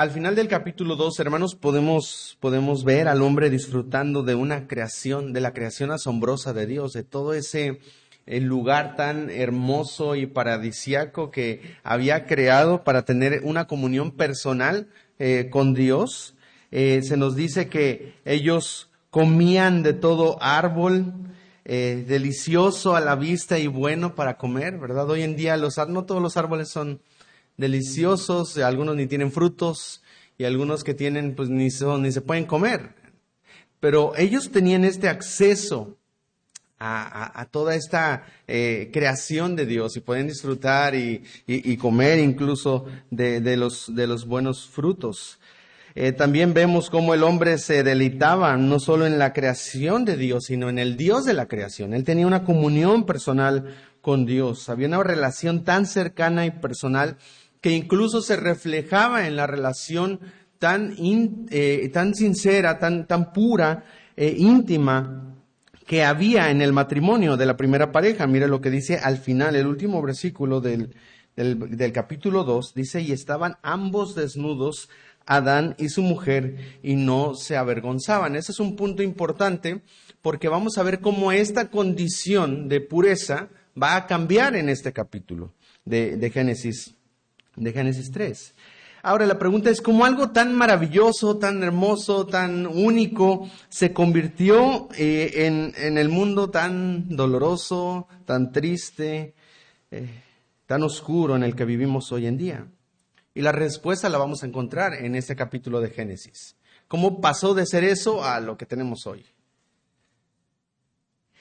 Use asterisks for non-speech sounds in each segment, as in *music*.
Al final del capítulo 2, hermanos, podemos, podemos ver al hombre disfrutando de una creación, de la creación asombrosa de Dios, de todo ese lugar tan hermoso y paradisiaco que había creado para tener una comunión personal eh, con Dios. Eh, se nos dice que ellos comían de todo árbol, eh, delicioso a la vista y bueno para comer, ¿verdad? Hoy en día los, no todos los árboles son deliciosos, algunos ni tienen frutos y algunos que tienen pues ni, son, ni se pueden comer. Pero ellos tenían este acceso a, toda esta eh, creación de Dios y pueden disfrutar y, comer incluso de, los, de los buenos frutos. Eh, también vemos cómo el hombre se deleitaba no solo en la creación de Dios, sino en el Dios de la creación. Él tenía una comunión personal con Dios. Había una relación tan cercana y personal que incluso se reflejaba en la relación tan, eh, tan sincera, tan, tan pura, e íntima que había en el matrimonio de la primera pareja. Mire lo que dice al final, el último versículo del, del, del capítulo 2, dice, y estaban ambos desnudos, Adán y su mujer, y no se avergonzaban. Ese es un punto importante porque vamos a ver cómo esta condición de pureza va a cambiar en este capítulo de, de Génesis, de Génesis 3. Ahora la pregunta es, ¿cómo algo tan maravilloso, tan hermoso, tan único se convirtió eh, en, el mundo tan doloroso, tan triste, eh, tan oscuro en el que vivimos hoy en día? Y la respuesta la vamos a encontrar en este capítulo de Génesis. ¿Cómo pasó de ser eso a lo que tenemos hoy?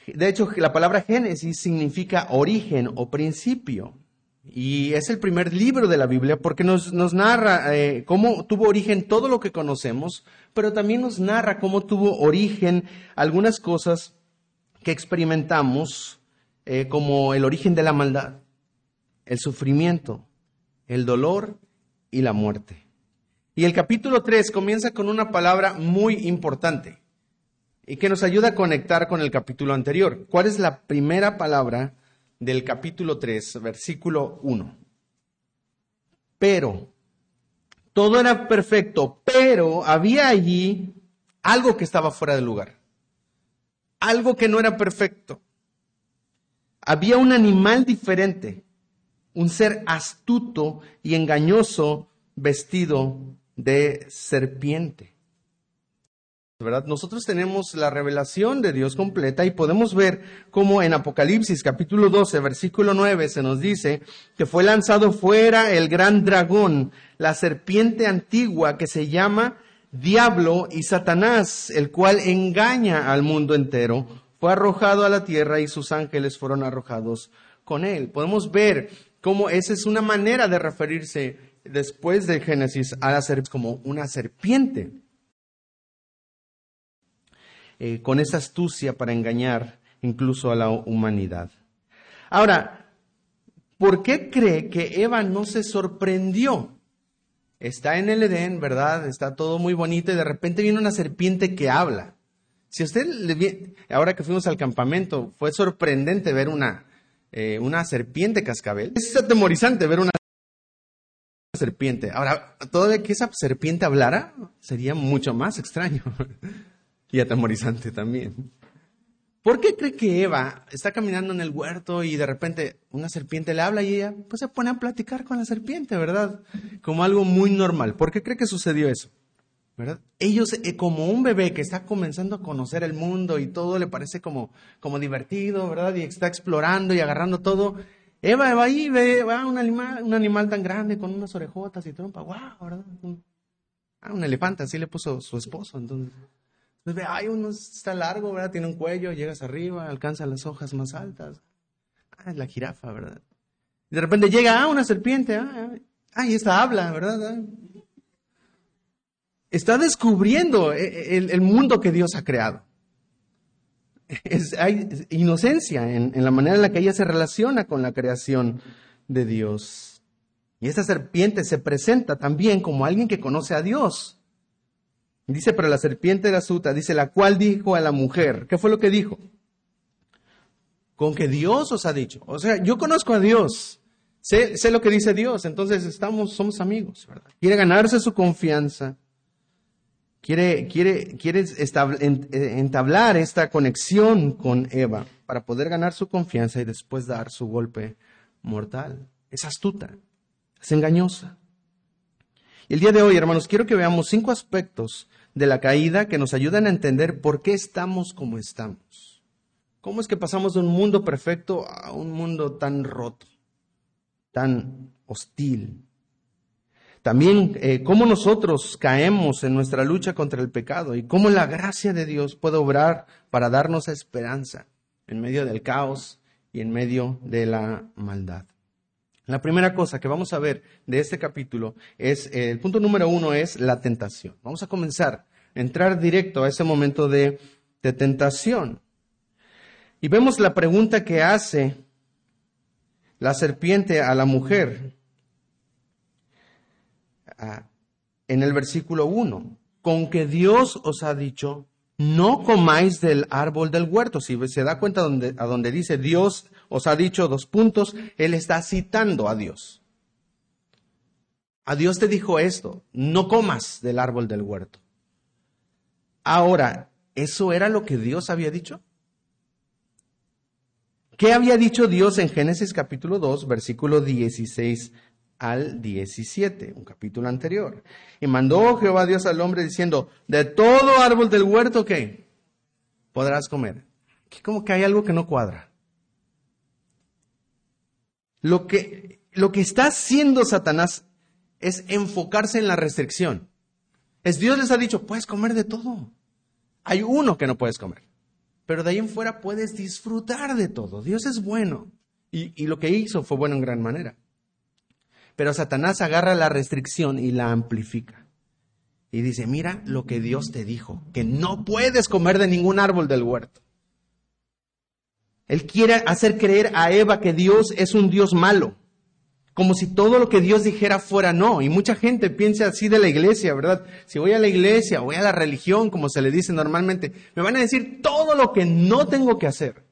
De hecho, la palabra Génesis significa origen o principio. Y es el primer libro de la Biblia porque nos, narra eh, cómo tuvo origen todo lo que conocemos, pero también nos narra cómo tuvo origen algunas cosas que experimentamos, eh, como el origen de la maldad, el sufrimiento, el dolor y la muerte. Y el capítulo 3 comienza con una palabra muy importante y que nos ayuda a conectar con el capítulo anterior. ¿Cuál es la primera palabra del capítulo 3, versículo 1. Pero, todo era perfecto, pero había allí algo que estaba fuera de lugar. Algo que no era perfecto. Había un animal diferente, un ser astuto y engañoso vestido de serpiente. ¿Verdad? Nosotros tenemos la revelación de Dios completa y podemos ver cómo en Apocalipsis capítulo 12, versículo 9 se nos dice que fue lanzado fuera el gran dragón, la serpiente antigua que se llama Diablo y Satanás, el cual engaña al mundo entero. Fue arrojado a la tierra y sus ángeles fueron arrojados con él. Podemos ver cómo esa es una manera de referirse después de Génesis a la serpiente como una serpiente. Eh, con esa astucia para engañar incluso a la humanidad. Ahora, ¿por qué cree que Eva no se sorprendió? Está en el Edén, ¿verdad? Está todo muy bonito y de repente viene una serpiente que habla. Si usted le ahora que fuimos al campamento, fue sorprendente ver una, eh, una serpiente cascabel. Es atemorizante ver una serpiente. Ahora, todavía que esa serpiente hablara, sería mucho más extraño *laughs* y atemorizante también. ¿Por qué cree que Eva está caminando en el huerto y de repente una serpiente le habla y ella pues se pone a platicar con la serpiente, ¿verdad? Como algo muy normal. ¿Por qué cree que sucedió eso? ¿Verdad? Ellos, eh, como un bebé que está comenzando a conocer el mundo y todo le parece como, como divertido, ¿verdad? Y está explorando y agarrando todo. Eva va ahí, ve va un animal, un animal tan grande con unas orejotas y trompa, wow, ¿verdad? ah, un elefante, así le puso su esposo, entonces. Entonces ve, ay, uno está largo, ¿verdad? Tiene un cuello, llegas arriba, alcanza las hojas más altas. Ah, es la jirafa, ¿verdad? Y de repente llega, ah, una serpiente, ah, ah y esta habla, ¿verdad? Ah. Está descubriendo eh, eh, el, mundo que Dios ha creado. hay inocencia en, en la manera en la que ella se relaciona con la creación de Dios. Y esta serpiente se presenta también como alguien que conoce a Dios. Dice, pero la serpiente era astuta, dice, la cual dijo a la mujer, ¿qué fue lo que dijo? Con que Dios os ha dicho. O sea, yo conozco a Dios. Sé, sé lo que dice Dios, entonces estamos, somos amigos. Quiere ganarse su confianza, quiere, quiere, quiere entablar esta conexión con Eva para poder ganar su confianza y después dar su golpe mortal. Es astuta, es engañosa. Y el día de hoy, hermanos, quiero que veamos cinco aspectos de la caída que nos ayudan a entender por qué estamos como estamos. ¿Cómo es que pasamos de un mundo perfecto a un mundo tan roto, tan hostil? También eh, cómo nosotros caemos en nuestra lucha contra el pecado y cómo la gracia de Dios puede obrar para darnos esperanza en medio del caos y en medio de la maldad. La primera cosa que vamos a ver de este capítulo es, eh, el punto número uno es la tentación. Vamos a comenzar, entrar directo a ese momento de, tentación. Y vemos la pregunta que hace la serpiente a la mujer ah, en el versículo 1. Con que Dios os ha dicho, no comáis del árbol del huerto. Si se da cuenta a donde dice Dios os ha dicho dos puntos, Él está citando a Dios. A Dios te dijo esto, no comas del árbol del huerto. Ahora, ¿eso era lo que Dios había dicho? ¿Qué había dicho Dios en Génesis capítulo 2, versículo 16 al 17, un capítulo anterior. Y mandó Jehová Dios al hombre diciendo, de todo árbol del huerto que podrás comer. Aquí como que hay algo que no cuadra. Lo que, lo que está haciendo Satanás es enfocarse en la restricción. Es Dios les ha dicho, puedes comer de todo. Hay uno que no puedes comer. Pero de ahí en fuera puedes disfrutar de todo. Dios es bueno. Y, y lo que hizo fue bueno en gran manera. Pero Satanás agarra la restricción y la amplifica. Y dice, mira lo que Dios te dijo, que no puedes comer de ningún árbol del huerto. Él quiere hacer creer a Eva que Dios es un Dios malo, como si todo lo que Dios dijera fuera no. Y mucha gente piensa así de la iglesia, ¿verdad? Si voy a la iglesia, voy a la religión, como se le dice normalmente, me van a decir todo lo que no tengo que hacer.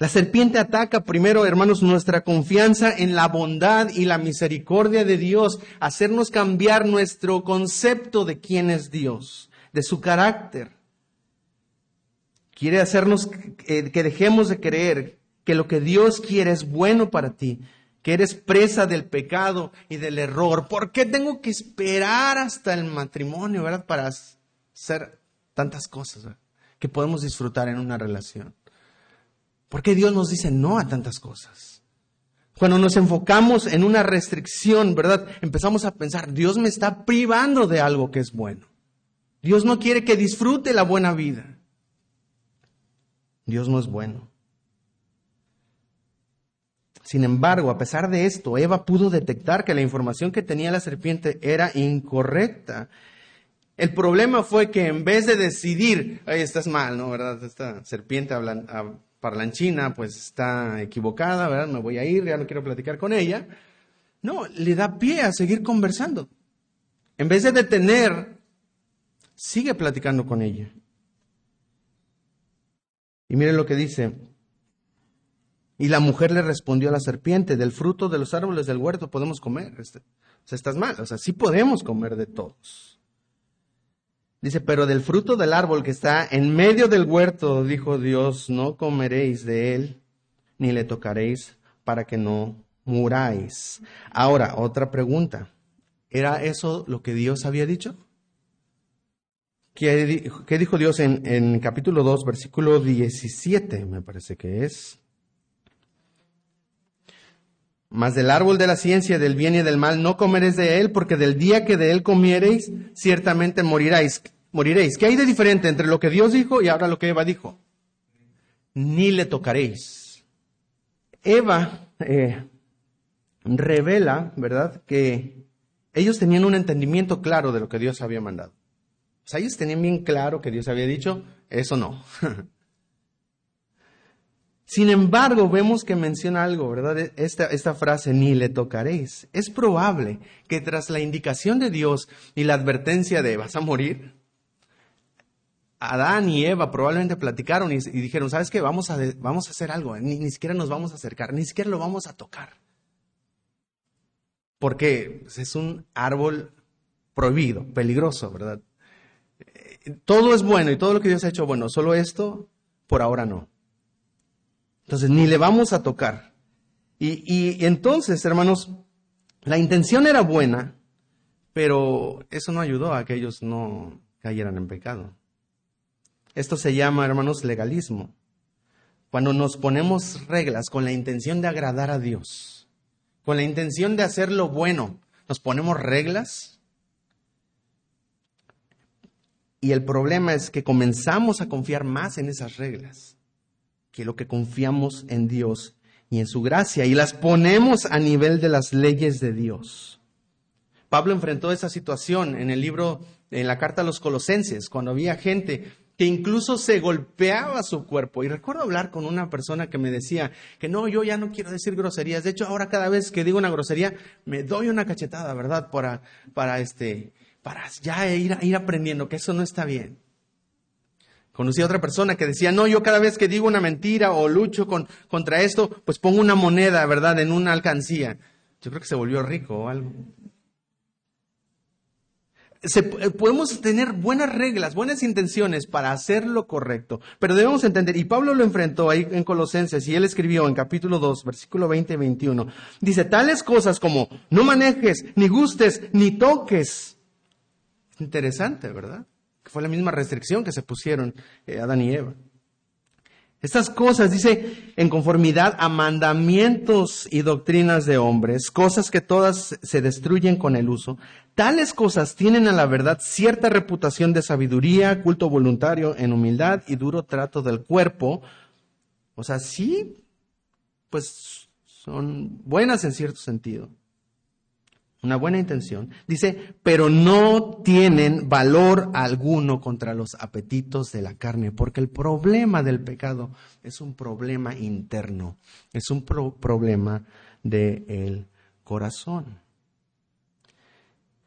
La serpiente ataca primero, hermanos, nuestra confianza en la bondad y la misericordia de Dios, hacernos cambiar nuestro concepto de quién es Dios, de su carácter. Quiere hacernos que, dejemos de creer que lo que Dios quiere es bueno para ti, que eres presa del pecado y del error. ¿Por qué tengo que esperar hasta el matrimonio, verdad, para hacer tantas cosas que podemos disfrutar en una relación? ¿Por qué Dios nos dice no a tantas cosas? Cuando nos enfocamos en una restricción, ¿verdad? Empezamos a pensar, Dios me está privando de algo que es bueno. Dios no quiere que disfrute la buena vida. Dios no es bueno. Sin embargo, a pesar de esto, Eva pudo detectar que la información que tenía la serpiente era incorrecta. El problema fue que en vez de decidir, ay, estás mal, ¿no? ¿Verdad? Esta serpiente parlanchina pues está equivocada, ¿verdad? Me voy a ir, ya no quiero platicar con ella. No, le da pie a seguir conversando. En vez de detener, sigue platicando con ella. Y miren lo que dice. Y la mujer le respondió a la serpiente, del fruto de los árboles del huerto podemos comer. Este, o sea, estás mal, o sea, sí podemos comer de todos. Dice, pero del fruto del árbol que está en medio del huerto, dijo Dios, no comeréis de él, ni le tocaréis para que no muráis. Ahora, otra pregunta. ¿Era eso lo que Dios había dicho? ¿Qué, dijo Dios en, en capítulo 2, versículo 17? Me parece que es. Mas del árbol de la ciencia del bien y del mal no comeréis de él, porque del día que de él comiereis, ciertamente moriréis. Moriréis. ¿Qué hay de diferente entre lo que Dios dijo y ahora lo que Eva dijo? Ni le tocaréis. Eva eh, revela, ¿verdad?, que ellos tenían un entendimiento claro de lo que Dios había mandado. O sea, ellos tenían bien claro que Dios había dicho, eso no. *laughs* Sin embargo, vemos que menciona algo, ¿verdad? Esta, esta frase, ni le tocaréis. Es probable que tras la indicación de Dios y la advertencia de vas a morir, Adán y Eva probablemente platicaron y, dijeron, ¿sabes qué? Vamos a, vamos a hacer algo, ni, ni, siquiera nos vamos a acercar, ni siquiera lo vamos a tocar. Porque pues, es un árbol prohibido, peligroso, ¿verdad? Todo es bueno y todo lo que Dios ha hecho bueno, solo esto, por ahora no. Entonces, ni le vamos a tocar. Y, y entonces, hermanos, la intención era buena, pero eso no ayudó a que ellos no cayeran en pecado. Esto se llama, hermanos, legalismo. Cuando nos ponemos reglas con la intención de agradar a Dios, con la intención de hacer lo bueno, nos ponemos reglas. Y el problema es que comenzamos a confiar más en esas reglas que lo que confiamos en Dios y en su gracia y las ponemos a nivel de las leyes de Dios. Pablo enfrentó esa situación en el libro, en la carta a los colosenses, cuando había gente que incluso se golpeaba su cuerpo. Y recuerdo hablar con una persona que me decía que no, yo ya no quiero decir groserías. De hecho, ahora cada vez que digo una grosería, me doy una cachetada, ¿verdad? Para, para este, para ya ir, ir aprendiendo que eso no está bien. Conocí a otra persona que decía, no, yo cada vez que digo una mentira o lucho con, contra esto, pues pongo una moneda, ¿verdad?, en una alcancía. Yo creo que se volvió rico o algo. Eh, podemos tener buenas reglas, buenas intenciones para hacer lo correcto, pero debemos entender, y Pablo lo enfrentó ahí en Colosenses, y él escribió en capítulo 2, versículo 20 y 21, dice, tales cosas como no manejes, ni gustes, ni toques. Interesante, ¿verdad? Fue la misma restricción que se pusieron eh, Adán y Eva. Estas cosas, dice, en conformidad a mandamientos y doctrinas de hombres, cosas que todas se destruyen con el uso, tales cosas tienen a la verdad cierta reputación de sabiduría, culto voluntario en humildad y duro trato del cuerpo. O sea, sí, pues son buenas en cierto sentido una buena intención, dice, pero no tienen valor alguno contra los apetitos de la carne, porque el problema del pecado es un problema interno, es un problema del corazón.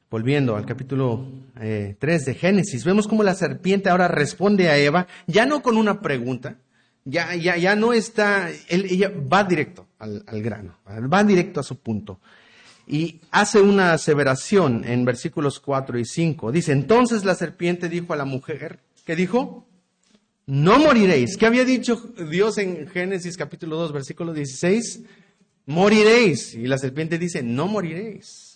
Volviendo al capítulo 3 eh, de Génesis, vemos cómo la serpiente ahora responde a Eva, ya no con una pregunta, ya, ya, ya no está, ella va directo al, al grano, va directo a su punto y hace una aseveración en versículos 4 y 5. Dice, entonces la serpiente dijo a la mujer, ¿qué dijo? No moriréis. ¿Qué había dicho Dios en Génesis capítulo 2, versículo 16? Moriréis. Y la serpiente dice, no moriréis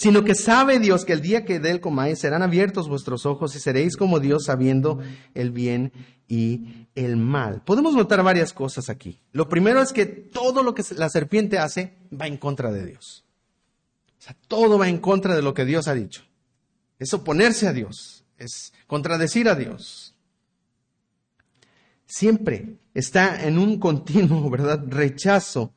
sino que sabe Dios que el día que de él comáis serán abiertos vuestros ojos y seréis como Dios sabiendo el bien y el mal. Podemos notar varias cosas aquí. Lo primero es que todo lo que la serpiente hace va en contra de Dios. Todo va en contra de lo que Dios ha dicho. Es oponerse a Dios, es contradecir a Dios. Siempre está en un continuo, *laughs* ¿verdad?, rechazo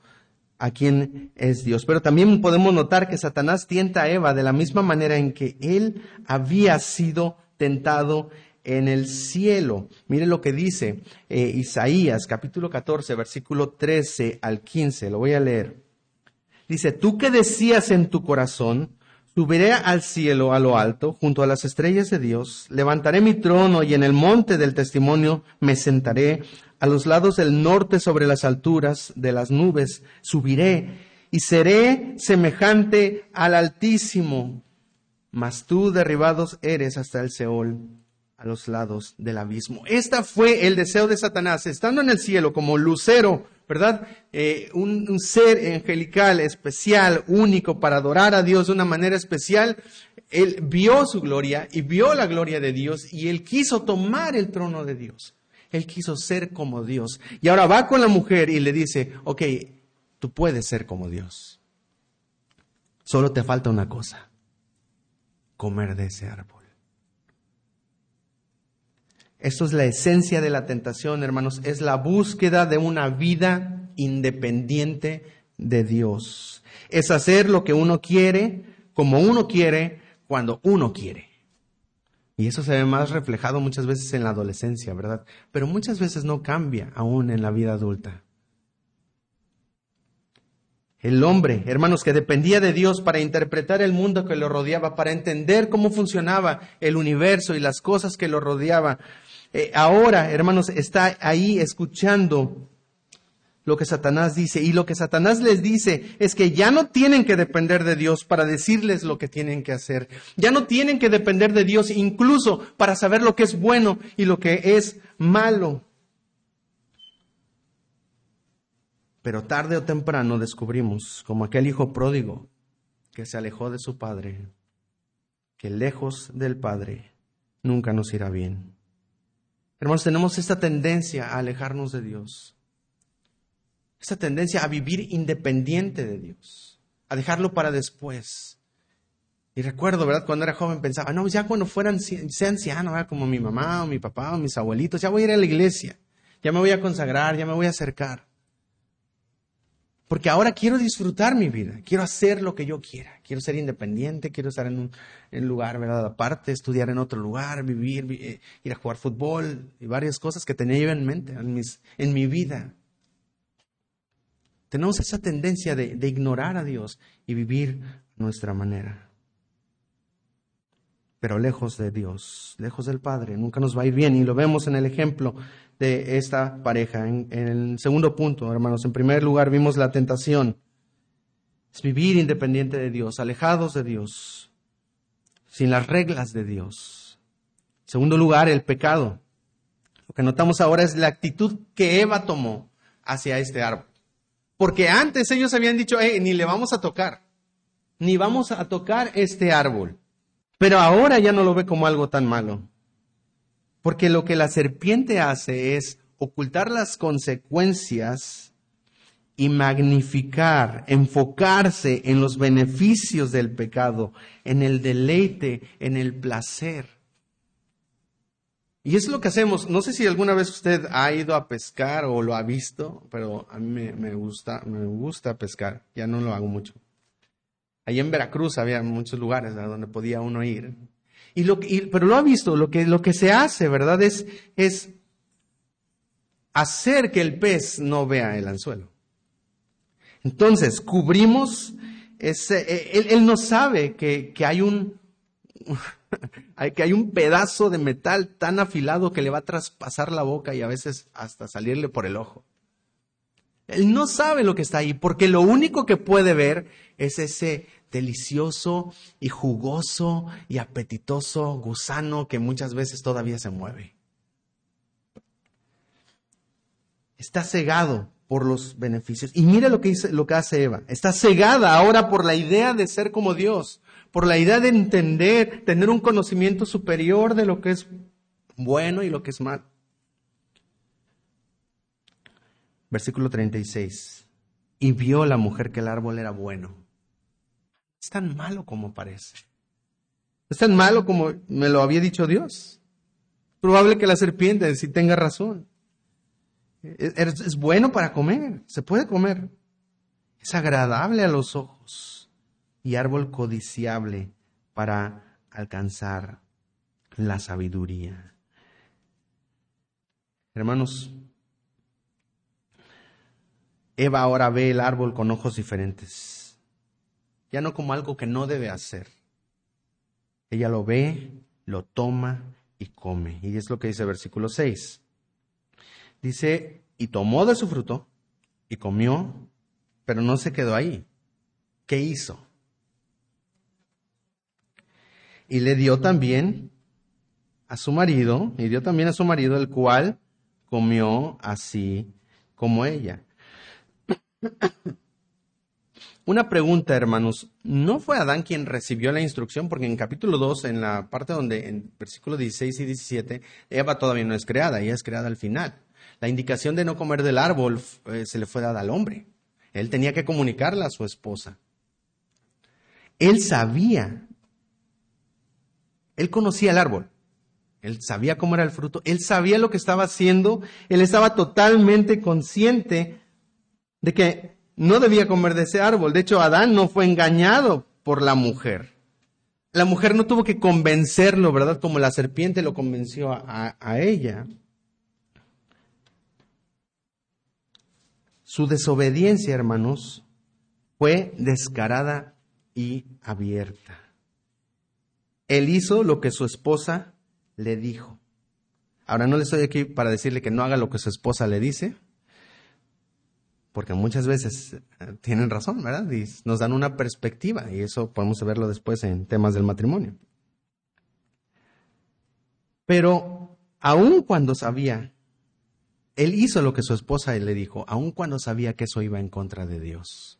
a quien es Dios. Pero también podemos notar que Satanás tienta a Eva de la misma manera en que él había sido tentado en el cielo. Mire lo que dice eh, Isaías capítulo 14, versículo 13 al 15. Lo voy a leer. Dice, tú que decías en tu corazón, subiré al cielo a lo alto, junto a las estrellas de Dios, levantaré mi trono y en el monte del testimonio me sentaré. A los lados del norte sobre las alturas de las nubes, subiré y seré semejante al Altísimo, mas tú derribados eres hasta el Seol, a los lados del abismo. Este fue el deseo de Satanás, estando en el cielo como lucero, ¿verdad? Eh, un, un ser angelical, especial, único, para adorar a Dios de una manera especial. Él vio su gloria y vio la gloria de Dios y él quiso tomar el trono de Dios. Él quiso ser como Dios. Y ahora va con la mujer y le dice, ok, tú puedes ser como Dios. Solo te falta una cosa, comer de ese árbol. Esto es la esencia de la tentación, hermanos, es la búsqueda de una vida independiente de Dios. Es hacer lo que uno quiere, como uno quiere, cuando uno quiere. Y eso se ve más reflejado muchas veces en la adolescencia, ¿verdad? Pero muchas veces no cambia aún en la vida adulta. El hombre, hermanos, que dependía de Dios para interpretar el mundo que lo rodeaba, para entender cómo funcionaba el universo y las cosas que lo rodeaba. Eh, ahora, hermanos, está ahí escuchando lo que Satanás dice. Y lo que Satanás les dice es que ya no tienen que depender de Dios para decirles lo que tienen que hacer. Ya no tienen que depender de Dios incluso para saber lo que es bueno y lo que es malo. Pero tarde o temprano descubrimos, como aquel hijo pródigo que se alejó de su padre, que lejos del padre nunca nos irá bien. Hermanos, tenemos esta tendencia a alejarnos de Dios esa tendencia a vivir independiente de Dios, a dejarlo para después. Y recuerdo, ¿verdad? Cuando era joven pensaba, no, ya cuando fueran, sea anciano, como mi mamá o mi papá o mis abuelitos, ya voy a ir a la iglesia, ya me voy a consagrar, ya me voy a acercar. Porque ahora quiero disfrutar mi vida, quiero hacer lo que yo quiera, quiero ser independiente, quiero estar en un lugar, ¿verdad? Aparte, estudiar en otro lugar, vivir, eh, ir a jugar fútbol y varias cosas que tenía yo en mente en, mi vida. Tenemos esa tendencia de, ignorar a Dios y vivir nuestra manera. Pero lejos de Dios, lejos del Padre, nunca nos va a ir bien. Y lo vemos en el ejemplo de esta pareja. En, el segundo punto, hermanos, en primer lugar vimos la tentación. Es vivir independiente de Dios, alejados de Dios, sin las reglas de Dios. En segundo lugar, el pecado. Lo que notamos ahora es la actitud que Eva tomó hacia este árbol. Porque antes ellos habían dicho, ni le vamos a tocar, ni vamos a tocar este árbol. Pero ahora ya no lo ve como algo tan malo. Porque lo que la serpiente hace es ocultar las consecuencias y magnificar, enfocarse en los beneficios del pecado, en el deleite, en el placer. Y es lo que hacemos. No sé si alguna vez usted ha ido a pescar o lo ha visto, pero a mí me, gusta, me gusta pescar. Ya no lo hago mucho. Ahí en Veracruz había muchos lugares donde podía uno ir. Y lo, pero lo ha visto, lo que, lo que se hace, ¿verdad? Es, es hacer que el pez no vea el anzuelo. Entonces, cubrimos ese, e, él, él no sabe que, que hay un, *laughs* que hay un pedazo de metal tan afilado que le va a traspasar la boca y a veces hasta salirle por el ojo. Él no sabe lo que está ahí, porque lo único que puede ver es ese delicioso y jugoso y apetitoso gusano que muchas veces todavía se mueve. Está cegado por los beneficios. Y mira lo que, dice, lo que hace Eva. Está cegada ahora por la idea de ser como Dios por la idea de entender, tener un conocimiento superior de lo que es bueno y lo que es malo. Versículo 36. Y vio la mujer que el árbol era bueno. Es tan malo como parece. Es tan malo como me lo había dicho Dios. Probable que la serpiente si tenga razón. Es, es bueno para comer, se puede comer. Es agradable a los ojos y árbol codiciable para alcanzar la sabiduría. Hermanos, Eva ahora ve el árbol con ojos diferentes, ya no como algo que no debe hacer. Ella lo ve, lo toma y come. Y es lo que dice el versículo 6. Dice, y tomó de su fruto y comió, pero no se quedó ahí. ¿Qué hizo? y le dio también a su marido, y dio también a su marido, el cual comió así como ella. Una pregunta, hermanos. ¿No fue Adán quien recibió la instrucción? Porque en capítulo 2, en la parte donde, en versículos 16 y 17, Eva todavía no es creada, ella es creada al final. La indicación de no comer del árbol eh, se le fue dada al hombre. Él tenía que comunicarla a su esposa. Él sabía él conocía el árbol. Él sabía cómo era el fruto. Él sabía lo que estaba haciendo. Él estaba totalmente consciente de que no debía comer de ese árbol. De hecho, Adán no fue engañado por la mujer. La mujer no tuvo que convencerlo, ¿verdad? Como la serpiente lo convenció a, a ella. Su desobediencia, hermanos, fue descarada y abierta. Él hizo lo que su esposa le dijo. Ahora no le estoy aquí para decirle que no haga lo que su esposa le dice, porque muchas veces eh, tienen razón, ¿verdad? Nos dan una perspectiva y eso podemos verlo después en temas del matrimonio. Pero aun cuando sabía, él hizo lo que su esposa le dijo, aun cuando sabía que eso iba en contra de Dios.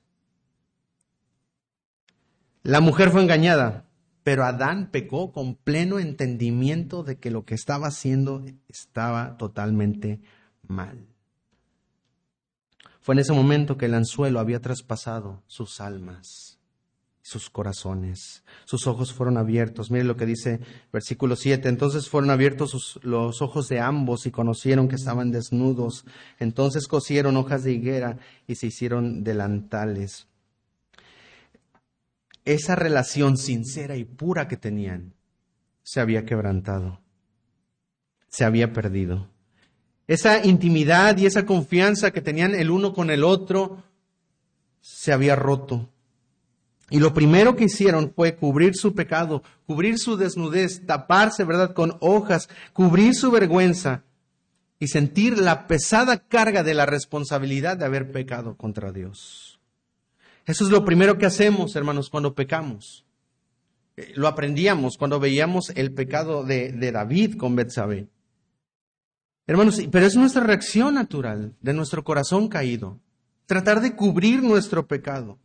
La mujer fue engañada, pero Adán pecó con pleno entendimiento de que lo que estaba haciendo estaba totalmente mal. Fue en ese momento que el anzuelo había traspasado sus almas, sus corazones. Sus ojos fueron abiertos. Mire lo que dice versículo 7. Entonces fueron abiertos los ojos de ambos y conocieron que estaban desnudos. Entonces cosieron hojas de higuera y se hicieron delantales. Esa relación sincera y pura que tenían se había quebrantado, se había perdido. Esa intimidad y esa confianza que tenían el uno con el otro se había roto. Y lo primero que hicieron fue cubrir su pecado, cubrir su desnudez, taparse, ¿verdad?, con hojas, cubrir su vergüenza y sentir la pesada carga de la responsabilidad de haber pecado contra Dios. Eso es lo primero que hacemos, hermanos, cuando pecamos. Eh, lo aprendíamos cuando veíamos el pecado de, de David con Betsabé. Hermanos, pero es nuestra reacción natural de nuestro corazón caído. Tratar de cubrir nuestro pecado.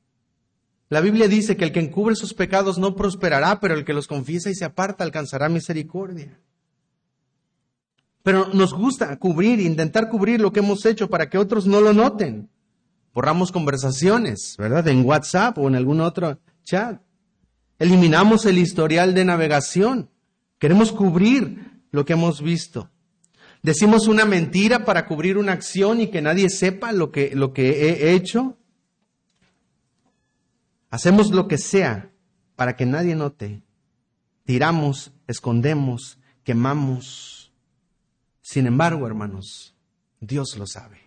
La Biblia dice que el que encubre sus pecados no prosperará, pero el que los confiesa y se aparta alcanzará misericordia. Pero nos gusta cubrir, intentar cubrir lo que hemos hecho para que otros no lo noten. Borramos conversaciones, ¿verdad? En WhatsApp o en algún otro chat. Eliminamos el historial de navegación. Queremos cubrir lo que hemos visto. Decimos una mentira para cubrir una acción y que nadie sepa lo que, lo que he hecho. Hacemos lo que sea para que nadie note. Tiramos, escondemos, quemamos. Sin embargo, hermanos, Dios lo sabe.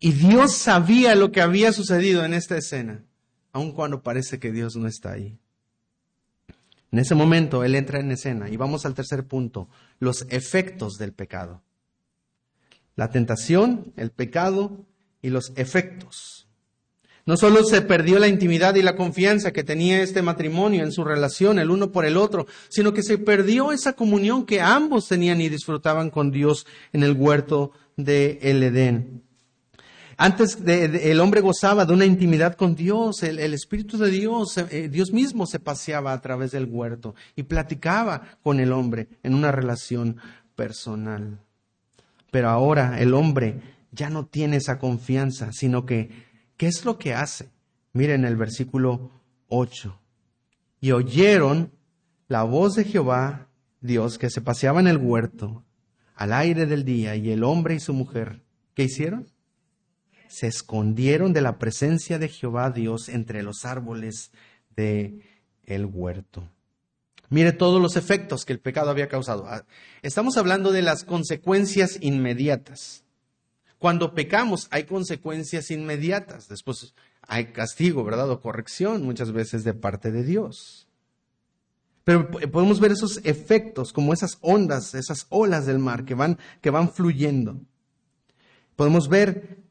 Y Dios sabía lo que había sucedido en esta escena, aun cuando parece que Dios no está ahí. En ese momento Él entra en escena y vamos al tercer punto, los efectos del pecado. La tentación, el pecado y los efectos. No solo se perdió la intimidad y la confianza que tenía este matrimonio en su relación el uno por el otro, sino que se perdió esa comunión que ambos tenían y disfrutaban con Dios en el huerto de el Edén. Antes el hombre gozaba de una intimidad con Dios, el, Espíritu de Dios, eh, Dios mismo se paseaba a través del huerto y platicaba con el hombre en una relación personal. Pero ahora el hombre ya no tiene esa confianza, sino que, ¿qué es lo que hace? Miren el versículo 8. Y oyeron la voz de Jehová, Dios, que se paseaba en el huerto al aire del día, y el hombre y su mujer, ¿qué hicieron? Se escondieron de la presencia de Jehová Dios entre los árboles de el huerto. Mire todos los efectos que el pecado había causado. Ah, estamos hablando de las consecuencias inmediatas. Cuando pecamos hay consecuencias inmediatas. Después hay castigo, ¿verdad? O corrección muchas veces de parte de Dios. Pero podemos ver esos efectos como esas ondas, esas olas del mar que van, que van fluyendo. Podemos ver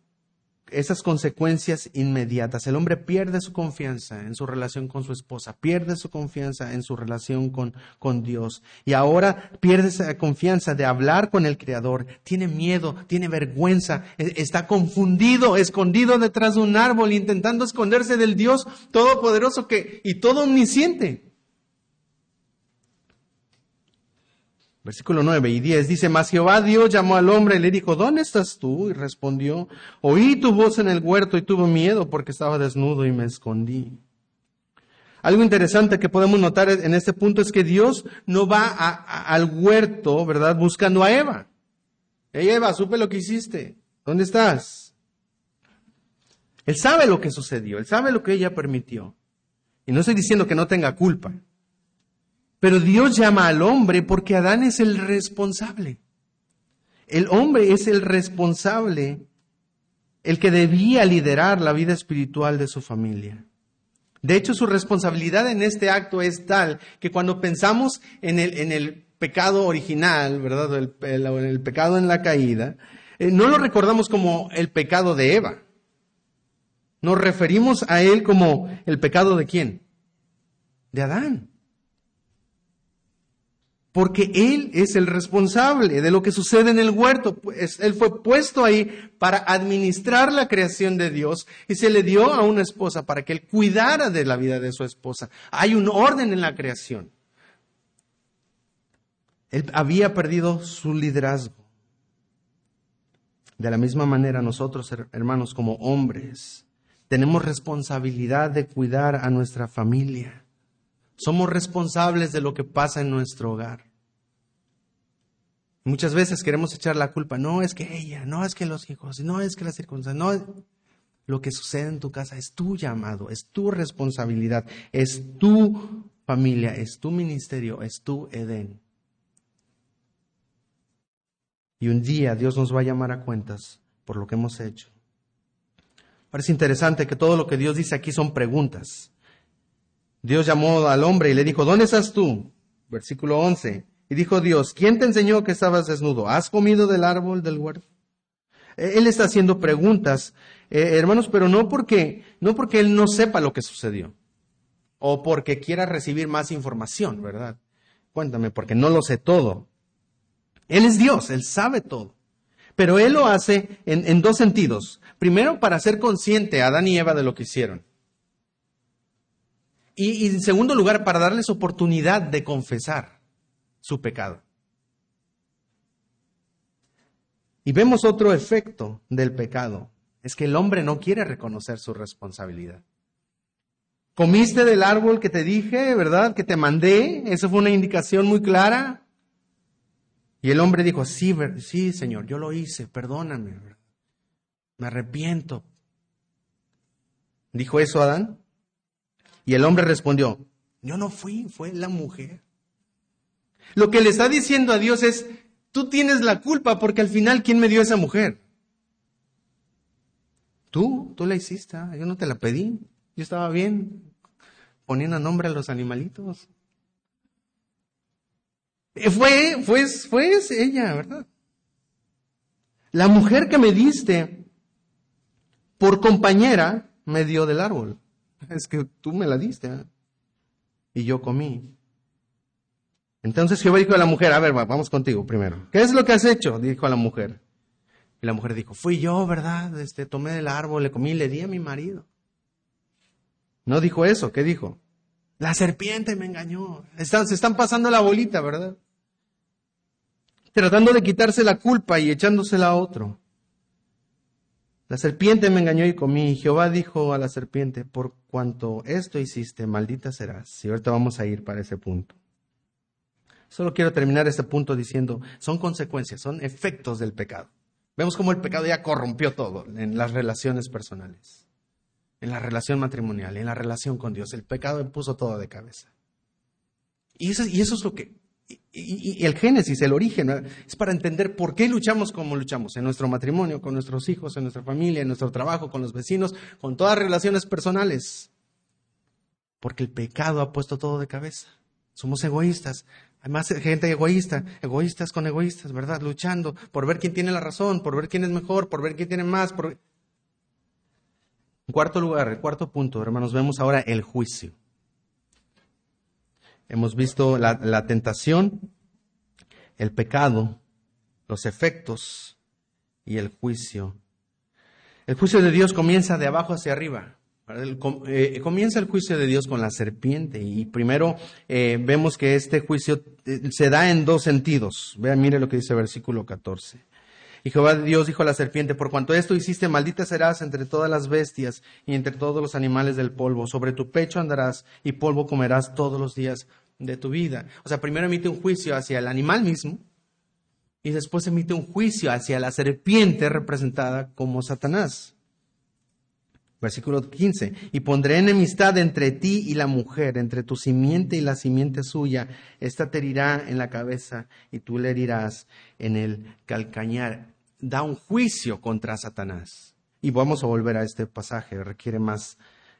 esas consecuencias inmediatas. El hombre pierde su confianza en su relación con su esposa, pierde su confianza en su relación con, con Dios y ahora pierde esa confianza de hablar con el Creador, tiene miedo, tiene vergüenza, e, está confundido, escondido detrás de un árbol, intentando esconderse del Dios todopoderoso que, y todo omnisciente. Versículo 9 y 10 dice, mas Jehová Dios llamó al hombre y le dijo, ¿dónde estás tú? Y respondió, oí tu voz en el huerto y tuve miedo porque estaba desnudo y me escondí. Algo interesante que podemos notar en este punto es que Dios no va al huerto, ¿verdad? Buscando a Eva. Hey Eva, supe lo que hiciste. ¿Dónde estás? Él sabe lo que sucedió, él sabe lo que ella permitió. Y no estoy diciendo que no tenga culpa. Pero Dios llama al hombre porque Adán es el responsable. El hombre es el responsable el que debía liderar la vida espiritual de su familia. De hecho, su responsabilidad en este acto es tal que cuando pensamos en el, el pecado original, ¿verdad? El, en el pecado en la caída, eh, no lo recordamos como el pecado de Eva. Nos referimos a él como el pecado de quién? De Adán porque Él es el responsable de lo que sucede en el huerto. Pues, él fue puesto ahí para administrar la creación de Dios y se le dio a una esposa para que Él cuidara de la vida de su esposa. Hay un orden en la creación. Él había perdido su liderazgo. De la misma manera nosotros, hermanos, como hombres, tenemos responsabilidad de cuidar a nuestra familia. Somos responsables de lo que pasa en nuestro hogar. Muchas veces queremos echar la culpa. No es que ella, no es que los hijos, no es que las circunstancias, no. Lo que sucede en tu casa es tu llamado, es tu responsabilidad, es tu familia, es tu ministerio, es tu Edén. Y un día Dios nos va a llamar a cuentas por lo que hemos hecho. Parece interesante que todo lo que Dios dice aquí son preguntas. Dios llamó al hombre y le dijo, ¿dónde estás tú? Versículo 11. Y dijo Dios, ¿quién te enseñó que estabas desnudo? ¿Has comido del árbol del huerto? E-, él está haciendo preguntas, eh, hermanos, pero no porque, no porque él no sepa lo que sucedió o porque quiera recibir más información, ¿verdad? Cuéntame, porque no lo sé todo. Él es Dios, él sabe todo. Pero él lo hace en, en dos sentidos. Primero, para ser consciente a Adán y Eva de lo que hicieron. Y, en segundo lugar, para darles oportunidad de confesar su pecado. Y vemos otro efecto del pecado, es que el hombre no quiere reconocer su responsabilidad. Comiste del árbol que te dije, ¿verdad? Que te mandé, eso fue una indicación muy clara. Y el hombre dijo, sí, sí, Señor, yo lo hice, perdóname, me arrepiento. ¿Dijo eso Adán? Y el hombre respondió, yo no fui, fue la mujer. Lo que le está diciendo a Dios es, tú tienes la culpa porque al final, ¿quién me dio esa mujer? Tú, tú la hiciste, ah, yo no te la pedí, yo estaba bien poniendo nombre a los animalitos. Eh, fue, fue, fue ella, ¿verdad? La mujer que me diste por compañera me dio del árbol. Es que tú me la diste. ¿eh? Y yo comí. Entonces Jehová dijo a la mujer, a ver, vamos contigo primero. ¿Qué es lo que has hecho? Dijo a la mujer. Y la mujer dijo, fui yo, ¿verdad? Este, tomé del árbol, le comí le di a mi marido. No dijo eso, ¿qué dijo? La serpiente me engañó. Están, se están pasando la bolita, ¿verdad? Tratando de quitarse la culpa y echándosela a otro. La serpiente me engañó y comí. Y Jehová dijo a la serpiente, por cuanto esto hiciste, maldita serás. Y ahorita vamos a ir para ese punto. Solo quiero terminar este punto diciendo, son consecuencias, son efectos del pecado. Vemos cómo el pecado ya corrompió todo en las relaciones personales, en la relación matrimonial, en la relación con Dios. El pecado puso todo de cabeza. Y eso, y eso es lo que y, el génesis, el origen, es para entender por qué luchamos como luchamos en nuestro matrimonio, con nuestros hijos, en nuestra familia, en nuestro trabajo, con los vecinos, con todas las relaciones personales. Porque el pecado ha puesto todo de cabeza. Somos egoístas. Hay más gente egoísta, egoístas con egoístas, ¿verdad? Luchando por ver quién tiene la razón, por ver quién es mejor, por ver quién tiene más. Por... En cuarto lugar, el cuarto punto, hermanos, vemos ahora el juicio. Hemos visto la, tentación, el pecado, los efectos y el juicio. El juicio de Dios comienza de abajo hacia arriba. Eh, comienza el juicio de Dios con la serpiente y primero eh, vemos que este juicio eh, se da en dos sentidos. Vean, mire lo que dice el versículo 14. Y Jehová Dios dijo a la serpiente, por cuanto esto hiciste, maldita serás entre todas las bestias y entre todos los animales del polvo. Sobre tu pecho andarás y polvo comerás todos los días de tu vida. O sea, primero emite un juicio hacia el animal mismo y después emite un juicio hacia la serpiente representada como Satanás. Versículo 15. Y pondré enemistad entre ti y la mujer, entre tu simiente y la simiente suya. Esta te herirá en la cabeza y tú le herirás en el calcañar. Da un juicio contra Satanás. Y vamos a volver a este pasaje, requiere más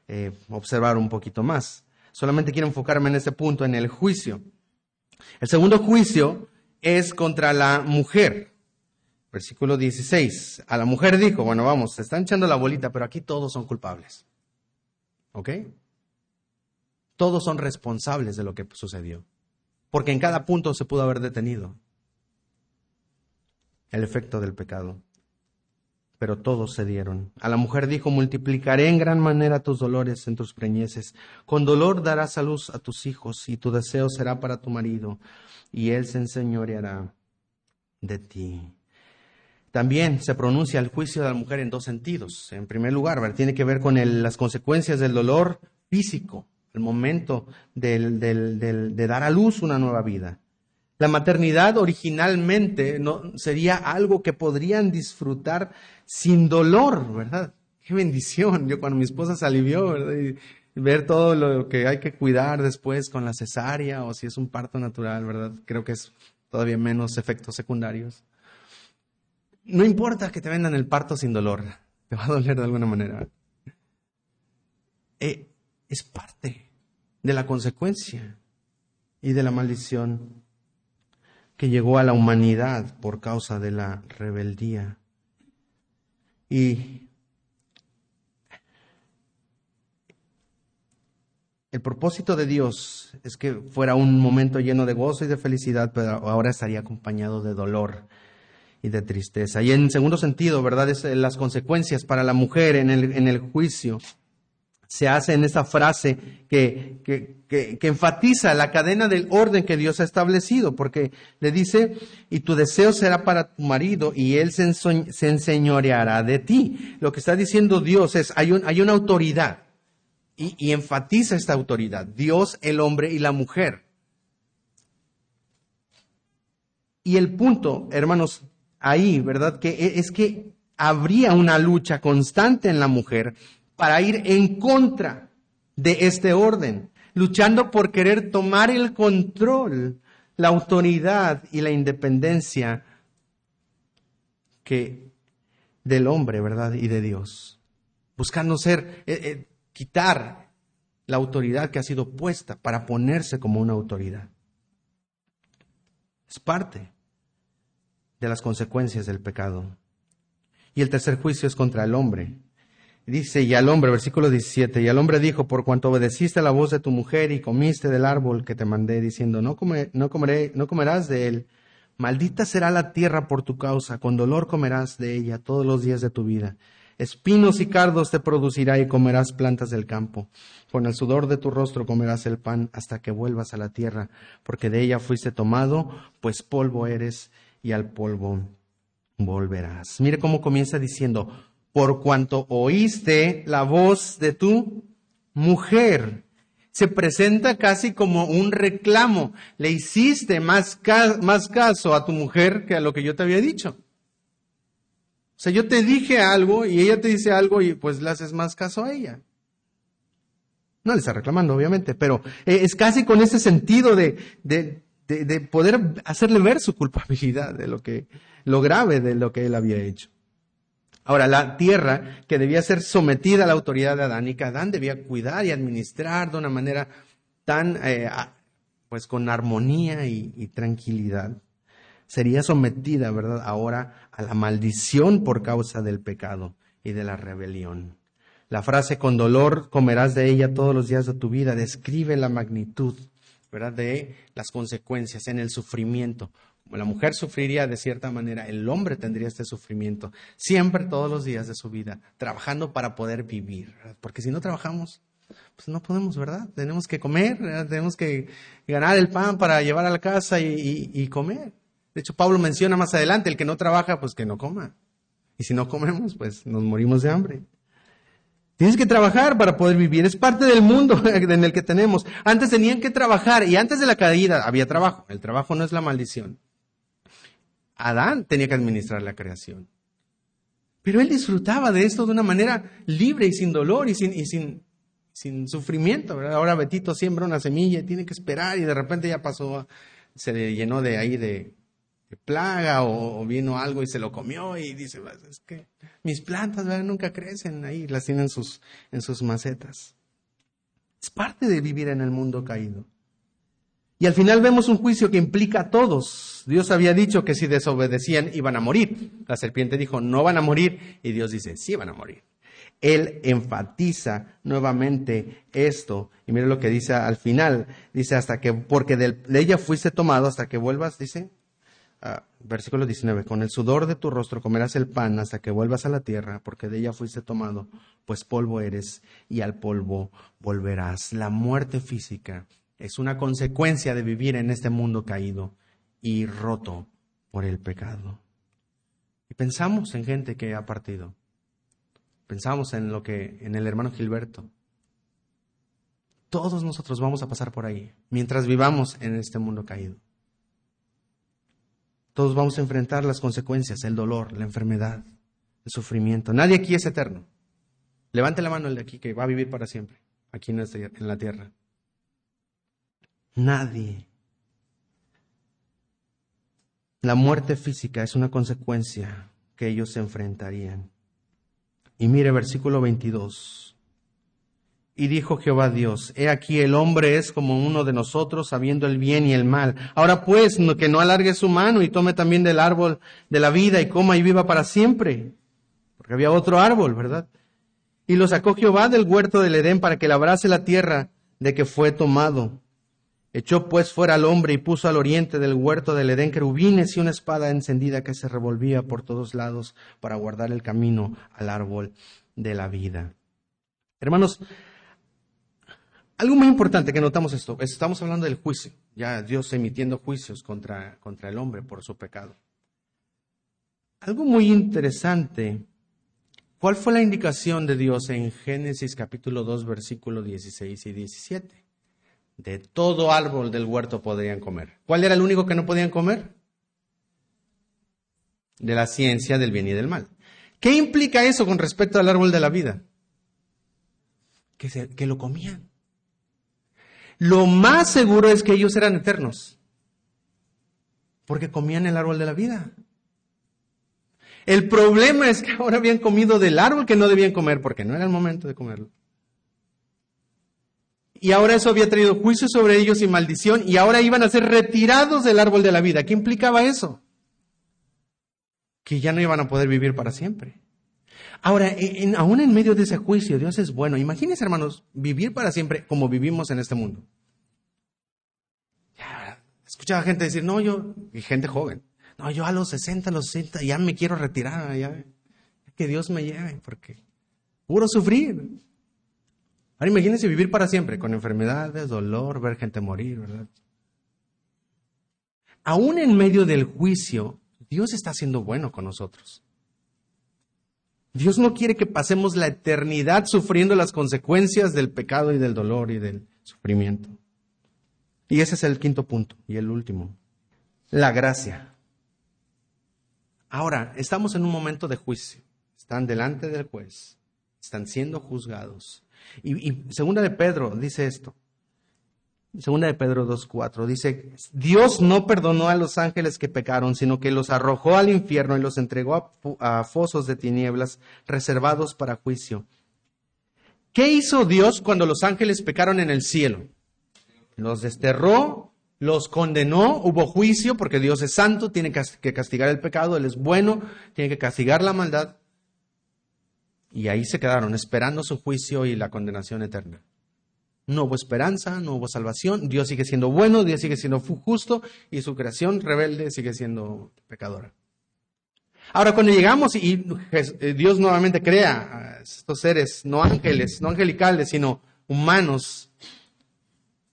eh, observar un poquito más. Solamente quiero enfocarme en este punto, en el juicio. El segundo juicio es contra la mujer. Versículo 16. A la mujer dijo, bueno, vamos, se están echando la bolita, pero aquí todos son culpables. ¿Ok? Todos son responsables de lo que sucedió. Porque en cada punto se pudo haber detenido el efecto del pecado. Pero todos se dieron. A la mujer dijo, multiplicaré en gran manera tus dolores en tus preñeces. Con dolor darás a luz a tus hijos, y tu deseo será para tu marido, y él se enseñoreará de ti. También se pronuncia el juicio de la mujer en dos sentidos. En primer lugar, tiene que ver con las consecuencias del dolor físico, el momento de dar a luz una nueva vida. La maternidad originalmente no, sería algo que podrían disfrutar sin dolor, ¿verdad? Qué bendición. Yo cuando mi esposa se alivió, ¿verdad? Ver todo lo que hay que cuidar después con la cesárea o si es un parto natural, ¿verdad? Creo que es todavía menos efectos secundarios. No importa que te vendan el parto sin dolor, *laughs* te va a doler de alguna manera. Eh, es parte de la consecuencia y de la maldición que llegó a la humanidad por causa de la rebeldía. Y el propósito de Dios es que fuera un momento lleno de gozo y de felicidad, pero ahora estaría acompañado de dolor y de tristeza. Y en segundo sentido, ¿verdad? Es las consecuencias para la mujer en el, en el juicio se hace en esta frase que, que, enfatiza la cadena del orden que Dios ha establecido, porque le dice, y tu deseo será para tu marido y él se, enseñoreará de ti. Lo que está diciendo Dios es, hay, un, hay una autoridad y, y enfatiza esta autoridad, Dios, el hombre y la mujer. Y el punto, hermanos, ahí, ¿verdad? Que e, es que habría una lucha constante en la mujer para ir en contra de este orden, luchando por querer tomar el control, la autoridad y la independencia que del hombre, ¿verdad? Y de Dios. Buscando ser, eh, eh, quitar la autoridad que ha sido puesta para ponerse como una autoridad. Es parte de las consecuencias del pecado. Y el tercer juicio es contra el hombre. Dice, y al hombre, versículo 17, y al hombre dijo, por cuanto obedeciste a la voz de tu mujer y comiste del árbol que te mandé, diciendo, no, no, comeré, no comerás de él, maldita será la tierra por tu causa, con dolor comerás de ella todos los días de tu vida. Espinos y cardos te producirá y comerás plantas del campo. Con el sudor de tu rostro comerás el pan hasta que vuelvas a la tierra, porque de ella fuiste tomado, pues polvo eres y al polvo volverás. Mire cómo comienza diciendo, por cuanto oíste la voz de tu mujer. Se presenta casi como un reclamo. Le hiciste más, más caso a tu mujer que a lo que yo te había dicho. O sea, yo te dije algo y ella te dice algo y pues le haces más caso a ella. No le está reclamando, obviamente, pero eh, es casi con ese sentido de, de, de poder hacerle ver su culpabilidad de lo que, lo grave de lo que él había hecho. Ahora, la tierra que debía ser sometida a la autoridad de Adán y que Adán debía cuidar y administrar de una manera tan, eh, pues con armonía y, y tranquilidad, sería sometida, ¿verdad? Ahora a la maldición por causa del pecado y de la rebelión. La frase con dolor comerás de ella todos los días de tu vida describe la magnitud, ¿verdad? De las consecuencias en el sufrimiento la mujer sufriría de cierta manera, el hombre tendría este sufrimiento, siempre todos los días de su vida, trabajando para poder vivir. Porque si no trabajamos, pues no podemos, ¿verdad? Tenemos que comer, tenemos que ganar el pan para llevar a la casa y, comer. De hecho, Pablo menciona más adelante, el que no trabaja, pues que no coma. Y si no comemos, pues nos morimos de hambre. Tienes que trabajar para poder vivir. Es parte del mundo *laughs* en el que tenemos. Antes tenían que trabajar y antes de la caída había trabajo. El trabajo no es la maldición. Adán tenía que administrar la creación. Pero él disfrutaba de esto de una manera libre y sin dolor y sin, sin, sufrimiento. Ahora Betito siembra una semilla y tiene que esperar y de repente ya pasó, se le llenó de ahí de, plaga o, vino algo y se lo comió y dice, pues, es que mis plantas nunca crecen ahí, las tienen sus, en sus macetas. Es parte de vivir en el mundo caído. Y al final vemos un juicio que implica a todos. Dios había dicho que si desobedecían iban a morir. La serpiente dijo, no van a morir. Y Dios dice, sí van a morir. Él enfatiza nuevamente esto. Y mire lo que dice al final. Dice, hasta que, porque de ella fuiste tomado hasta que vuelvas, dice, ah, versículo 19, con el sudor de tu rostro comerás el pan hasta que vuelvas a la tierra, porque de ella fuiste tomado, pues polvo eres y al polvo volverás. La muerte física es una consecuencia de vivir en este mundo caído y roto por el pecado. Y pensamos en gente que ha partido. Pensamos en lo que en el hermano Gilberto. Todos nosotros vamos a pasar por ahí mientras vivamos en este mundo caído. Todos vamos a enfrentar las consecuencias, el dolor, la enfermedad, el sufrimiento. Nadie aquí es eterno. Levante la mano el de aquí que va a vivir para siempre, aquí en la tierra. Nadie. La muerte física es una consecuencia que ellos se enfrentarían. Y mire versículo 22. Y dijo Jehová Dios, he aquí el hombre es como uno de nosotros, sabiendo el bien y el mal. Ahora pues, que no alargue su mano y tome también del árbol de la vida y coma y viva para siempre. Porque había otro árbol, ¿verdad? Y lo sacó Jehová del huerto del Edén para que labrase la tierra de que fue tomado. Echó pues fuera al hombre y puso al oriente del huerto del Edén querubines y una espada encendida que se revolvía por todos lados para guardar el camino al árbol de la vida. Hermanos, algo muy importante que notamos esto, estamos hablando del juicio, ya Dios emitiendo juicios contra, contra el hombre por su pecado. Algo muy interesante, ¿cuál fue la indicación de Dios en Génesis capítulo 2, versículo 16 y 17? De todo árbol del huerto podrían comer. ¿Cuál era el único que no podían comer? De la ciencia del bien y del mal. ¿Qué implica eso con respecto al árbol de la vida? Que, que lo comían. Lo más seguro es que ellos eran eternos. Porque comían el árbol de la vida. El problema es que ahora habían comido del árbol que no debían comer porque no era el momento de comerlo y ahora eso había traído juicio sobre ellos y maldición, y ahora iban a ser retirados del árbol de la vida. ¿Qué implicaba eso? Que ya no iban a poder vivir para siempre. Ahora, aún en medio de ese juicio, Dios es bueno. Imagínense, hermanos, vivir para siempre como vivimos en este mundo. escuchaba gente decir, no, yo, y gente joven, no, yo a los 60, a los 60, ya me quiero retirar, ya, que Dios me lleve, porque puro sufrir. Ahora imagínense vivir para siempre, con enfermedades, dolor, ver gente morir, ¿verdad? Aún en medio del juicio, Dios está siendo bueno con nosotros. Dios no quiere que pasemos la eternidad sufriendo las consecuencias del pecado y del dolor y del sufrimiento. Y ese es el quinto punto y el último. La gracia. Ahora, estamos en un momento de juicio. Están delante del juez. Están siendo juzgados. Y, segunda de Pedro dice esto. Segunda de Pedro 2.4 dice, Dios no perdonó a los ángeles que pecaron, sino que los arrojó al infierno y los entregó a fosos de tinieblas reservados para juicio. ¿Qué hizo Dios cuando los ángeles pecaron en el cielo? Los desterró, los condenó, hubo juicio porque Dios es santo, tiene que castigar el pecado, Él es bueno, tiene que castigar la maldad. Y ahí se quedaron esperando su juicio y la condenación eterna. No hubo esperanza, no hubo salvación, Dios sigue siendo bueno, Dios sigue siendo justo y su creación rebelde sigue siendo pecadora. Ahora cuando llegamos y eh, Dios nuevamente crea a estos seres, no ángeles, no angelicales, sino humanos,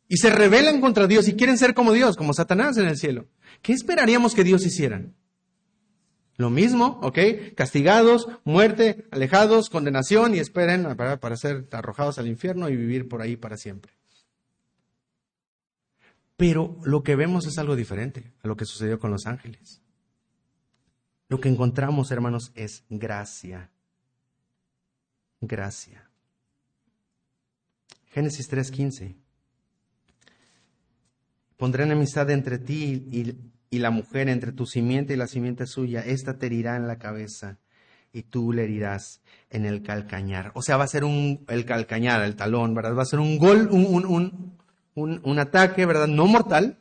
y se rebelan contra Dios y quieren ser como Dios, como Satanás en el cielo, ¿qué esperaríamos que Dios hiciera? Lo mismo, ¿ok? Castigados, muerte, alejados, condenación y esperen para, ser arrojados al infierno y vivir por ahí para siempre. Pero lo que vemos es algo diferente a lo que sucedió con los ángeles. Lo que encontramos, hermanos, es gracia. Gracia. Génesis 3:15. Pondré enemistad entre ti y y la mujer entre tu simiente y la simiente suya, ésta te herirá en la cabeza y tú le herirás en el calcañar. O sea, va a ser un, el calcañar, el talón, ¿verdad? Va a ser un gol, un, un, un, un ataque, ¿verdad? No mortal,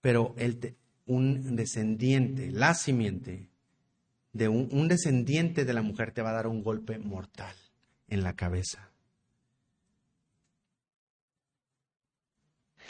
pero el, un descendiente, la simiente de un, un descendiente de la mujer te va a dar un golpe mortal en la cabeza.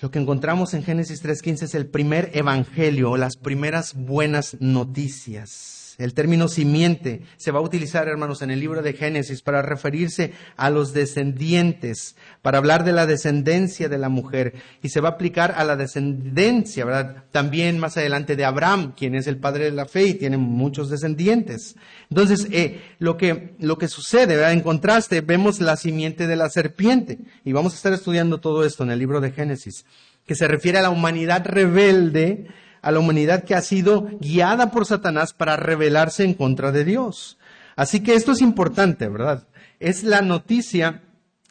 Lo que encontramos en Génesis 3.15 es el primer evangelio, las primeras buenas noticias. El término simiente se va a utilizar, hermanos, en el libro de Génesis para referirse a los descendientes, para hablar de la descendencia de la mujer. Y se va a aplicar a la descendencia, ¿verdad? También más adelante de Abraham, quien es el padre de la fe y tiene muchos descendientes. Entonces, eh, lo, que, lo que sucede, ¿verdad? En contraste, vemos la simiente de la serpiente. Y vamos a estar estudiando todo esto en el libro de Génesis, que se refiere a la humanidad rebelde a la humanidad que ha sido guiada por Satanás para rebelarse en contra de Dios. Así que esto es importante, ¿verdad? Es la noticia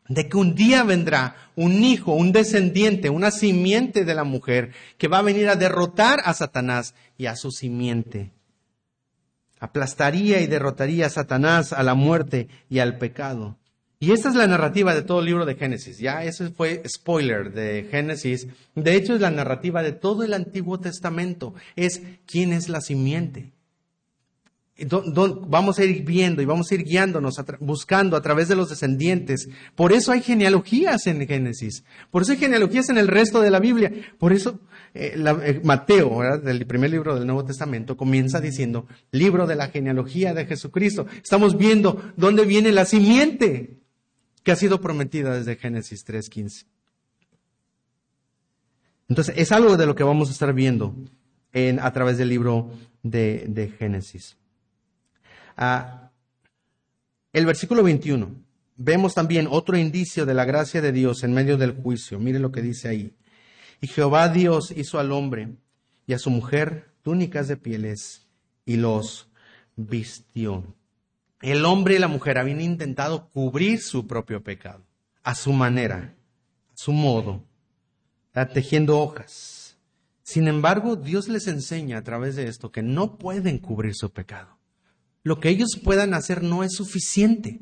de que un día vendrá un hijo, un descendiente, una simiente de la mujer que va a venir a derrotar a Satanás y a su simiente. Aplastaría y derrotaría a Satanás, a la muerte y al pecado. Y esta es la narrativa de todo el libro de Génesis. Ya ese fue spoiler de Génesis. De hecho, es la narrativa de todo el Antiguo Testamento. Es quién es la simiente. Vamos a ir viendo y vamos a ir guiándonos, buscando a través de los descendientes. Por eso hay genealogías en Génesis. Por eso hay genealogías en el resto de la Biblia. Por eso eh, eh, Mateo, del primer libro del Nuevo Testamento, comienza diciendo, libro de la genealogía de Jesucristo. Estamos viendo dónde viene la simiente que ha sido prometida desde Génesis 3.15. Entonces, es algo de lo que vamos a estar viendo en, a través del libro de, Génesis. Ah, el versículo 21. Vemos también otro indicio de la gracia de Dios en medio del juicio. Mire lo que dice ahí. Y Jehová Dios hizo al hombre y a su mujer túnicas de pieles y los vistió el hombre y la mujer habían intentado cubrir su propio pecado a su manera, a su modo, tejiendo hojas. Sin embargo, Dios les enseña a través de esto que no pueden cubrir su pecado. Lo que ellos puedan hacer no es suficiente.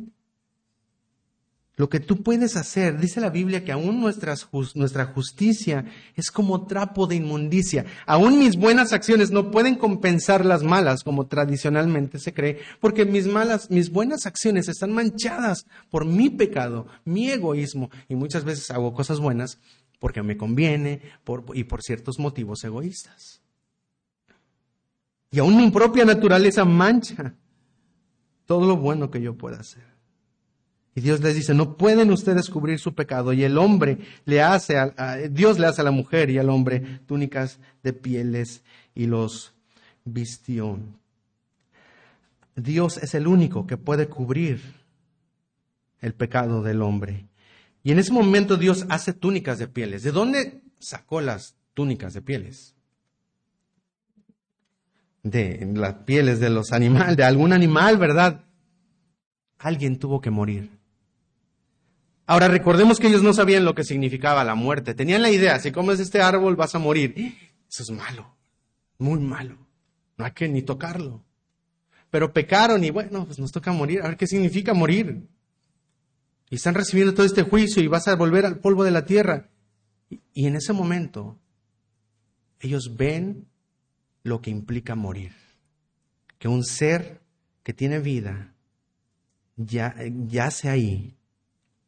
Lo que tú puedes hacer, dice la Biblia que aún nuestra justicia es como trapo de inmundicia. Aún mis buenas acciones no pueden compensar las malas, como tradicionalmente se cree, porque mis malas, mis buenas acciones están manchadas por mi pecado, mi egoísmo, y muchas veces hago cosas buenas porque me conviene y por ciertos motivos egoístas. Y aún mi propia naturaleza mancha todo lo bueno que yo pueda hacer. Y Dios les dice, no pueden ustedes cubrir su pecado. Y el hombre le hace, a, Dios le hace a la mujer y al hombre túnicas de pieles y los vistió. Dios es el único que puede cubrir el pecado del hombre. Y en ese momento Dios hace túnicas de pieles. ¿De dónde sacó las túnicas de pieles? De las pieles de los animales, de algún animal, ¿verdad? Alguien tuvo que morir. Ahora recordemos que ellos no sabían lo que significaba la muerte. Tenían la idea, si comes este árbol vas a morir. Eso es malo, muy malo. No hay que ni tocarlo. Pero pecaron y bueno, pues nos toca morir. A ver qué significa morir. Y están recibiendo todo este juicio y vas a volver al polvo de la tierra. Y, en ese momento, ellos ven lo que implica morir. Que un ser que tiene vida ya, yace ahí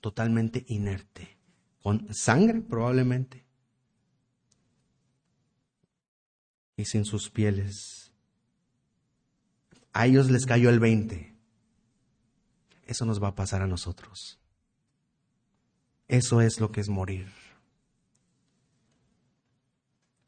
totalmente inerte, con sangre probablemente, y sin sus pieles. A ellos les cayó el 20. Eso nos va a pasar a nosotros. Eso es lo que es morir.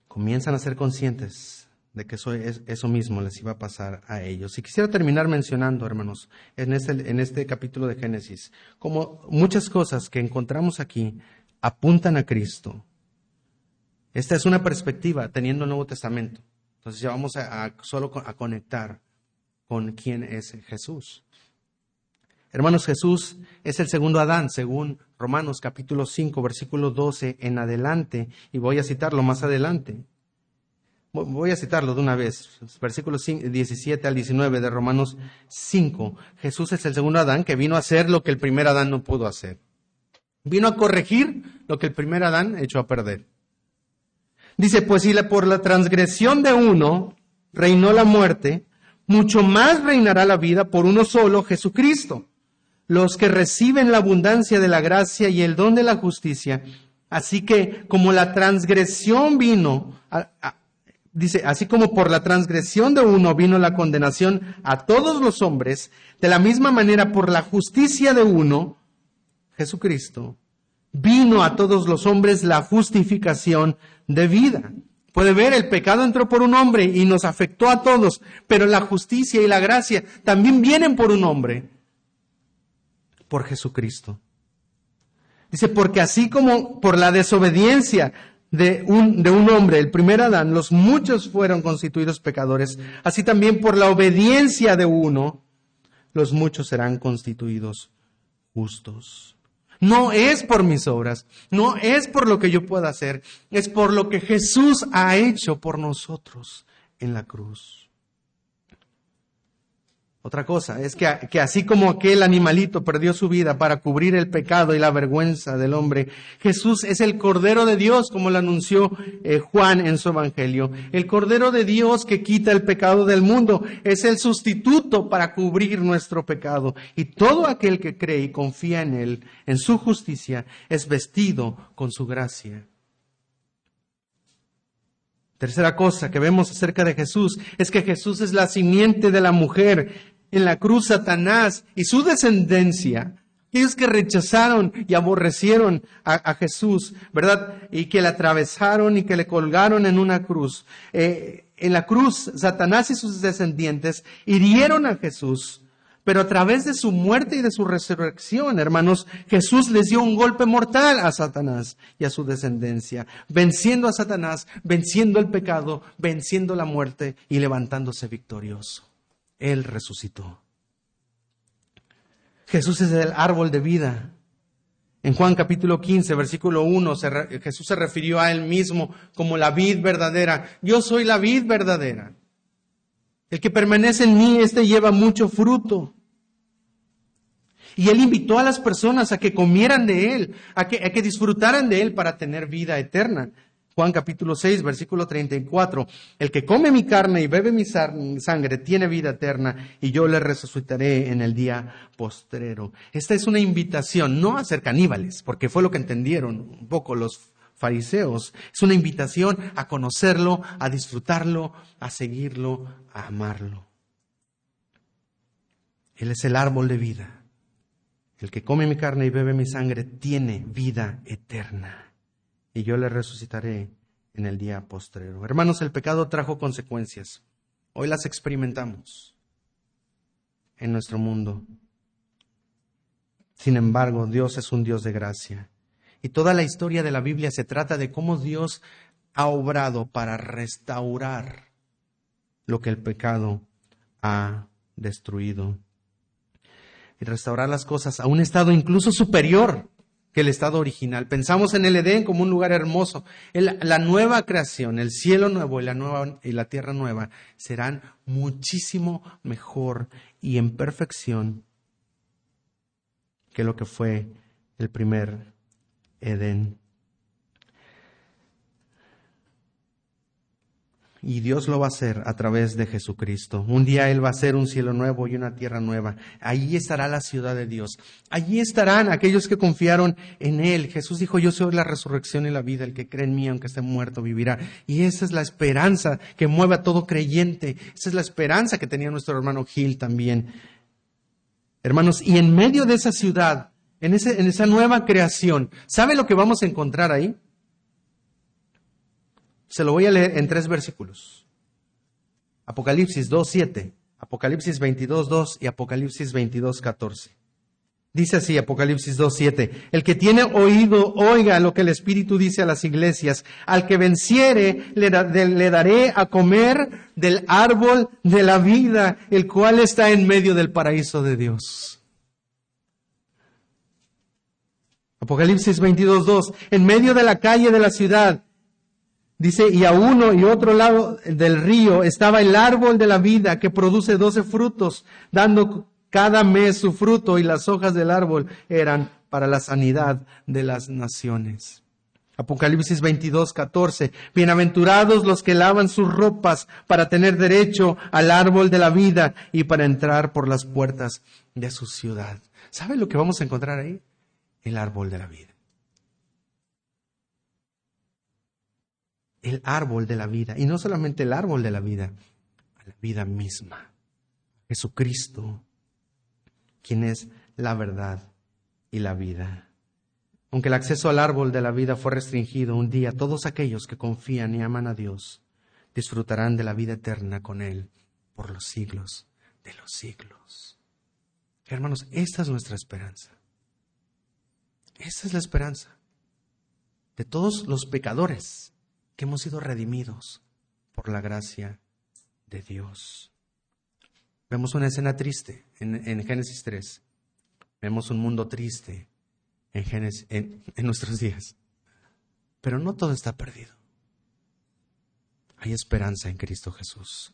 Comienzan a ser conscientes de que eso, es, eso mismo les iba a pasar a ellos. Y quisiera terminar mencionando, hermanos, en este, en este capítulo de Génesis, como muchas cosas que encontramos aquí apuntan a Cristo. Esta es una perspectiva teniendo el Nuevo Testamento. Entonces ya vamos a, solo a conectar con quién es Jesús. Hermanos, Jesús es el segundo Adán, según Romanos capítulo 5, versículo 12 en adelante, y voy a citarlo más adelante. Voy a citarlo de una vez, versículos 17 al 19 de Romanos 5. Jesús es el segundo Adán que vino a hacer lo que el primer Adán no pudo hacer. Vino a corregir lo que el primer Adán echó a perder. Dice, pues si por la transgresión de uno reinó la muerte, mucho más reinará la vida por uno solo, Jesucristo. Los que reciben la abundancia de la gracia y el don de la justicia. Así que como la transgresión vino, dice, así como por la transgresión de uno vino la condenación a todos los hombres, de la misma manera por la justicia de uno, Jesucristo, vino a todos los hombres la justificación de vida. Puede ver, el pecado entró por un hombre y nos afectó a todos, pero la justicia y la gracia también vienen por un hombre, por Jesucristo. Dice, porque así como por la desobediencia de un, de un hombre, el primer Adán, los muchos fueron constituidos pecadores, así también por la obediencia de uno, los muchos serán constituidos justos. No es por mis obras, no es por lo que yo pueda hacer, es por lo que Jesús ha hecho por nosotros en la cruz. Otra cosa es que, que, así como aquel animalito perdió su vida para cubrir el pecado y la vergüenza del hombre, Jesús es el Cordero de Dios, como lo anunció eh, Juan en su Evangelio. El Cordero de Dios que quita el pecado del mundo es el sustituto para cubrir nuestro pecado. Y todo aquel que cree y confía en Él, en su justicia, es vestido con su gracia. Tercera cosa que vemos acerca de Jesús es que Jesús es la simiente de la mujer en la cruz Satanás y su descendencia, aquellos que rechazaron y aborrecieron a, Jesús, ¿verdad? Y que le atravesaron y que le colgaron en una cruz. Eh, en la cruz, Satanás y sus descendientes hirieron a Jesús, pero a través de su muerte y de su resurrección, hermanos, Jesús les dio un golpe mortal a Satanás y a su descendencia, venciendo a Satanás, venciendo el pecado, venciendo la muerte y levantándose victorioso. Él resucitó. Jesús es el árbol de vida. En Juan capítulo 15, versículo 1, Jesús se refirió a él mismo como la vid verdadera. Yo soy la vid verdadera. El que permanece en mí, este lleva mucho fruto. Y él invitó a las personas a que comieran de él, a que, a que disfrutaran de él para tener vida eterna. Juan capítulo 6, versículo 34. El que come mi carne y bebe mi sangre tiene vida eterna y yo le resucitaré en el día postrero. Esta es una invitación, no a ser caníbales, porque fue lo que entendieron un poco los fariseos. Es una invitación a conocerlo, a disfrutarlo, a seguirlo, a amarlo. Él es el árbol de vida. El que come mi carne y bebe mi sangre tiene vida eterna y yo le resucitaré en el día postrero. Hermanos, el pecado trajo consecuencias. Hoy las experimentamos en nuestro mundo. Sin embargo, Dios es un Dios de gracia. Y toda la historia de la Biblia se trata de cómo Dios ha obrado para restaurar lo que el pecado ha destruido. Y restaurar las cosas a un estado incluso superior que el estado original. Pensamos en el Edén como un lugar hermoso. la nueva creación, el cielo nuevo y la, nueva, y la tierra nueva serán muchísimo mejor y en perfección que lo que fue el primer Edén. Y Dios lo va a hacer a través de Jesucristo. Un día Él va a hacer un cielo nuevo y una tierra nueva. Allí estará la ciudad de Dios. Allí estarán aquellos que confiaron en Él. Jesús dijo, yo soy la resurrección y la vida. El que cree en mí, aunque esté muerto, vivirá. Y esa es la esperanza que mueve a todo creyente. Esa es la esperanza que tenía nuestro hermano Gil también. Hermanos, y en medio de esa ciudad, en, ese, en esa nueva creación, ¿sabe lo que vamos a encontrar ahí? Se lo voy a leer en tres versículos. Apocalipsis 2.7, Apocalipsis 22.2 y Apocalipsis 22.14. Dice así, Apocalipsis 2.7, el que tiene oído, oiga lo que el Espíritu dice a las iglesias, al que venciere le, daré a comer del árbol de la vida, el cual está en medio del paraíso de Dios. Apocalipsis 22.2, en medio de la calle de la ciudad, Dice, y a uno y otro lado del río estaba el árbol de la vida que produce doce frutos, dando cada mes su fruto y las hojas del árbol eran para la sanidad de las naciones. Apocalipsis 22, 14. Bienaventurados los que lavan sus ropas para tener derecho al árbol de la vida y para entrar por las puertas de su ciudad. ¿Sabe lo que vamos a encontrar ahí? El árbol de la vida. El árbol de la vida. Y no solamente el árbol de la vida, la vida misma. Jesucristo, quien es la verdad y la vida. Aunque el acceso al árbol de la vida fue restringido, un día todos aquellos que confían y aman a Dios disfrutarán de la vida eterna con Él por los siglos de los siglos. Hermanos, esta es nuestra esperanza. Esta es la esperanza de todos los pecadores que hemos sido redimidos por la gracia de Dios. Vemos una escena triste en, Génesis 3. Vemos un mundo triste en, Génesis, en, en nuestros días. Pero no todo está perdido. Hay esperanza en Cristo Jesús.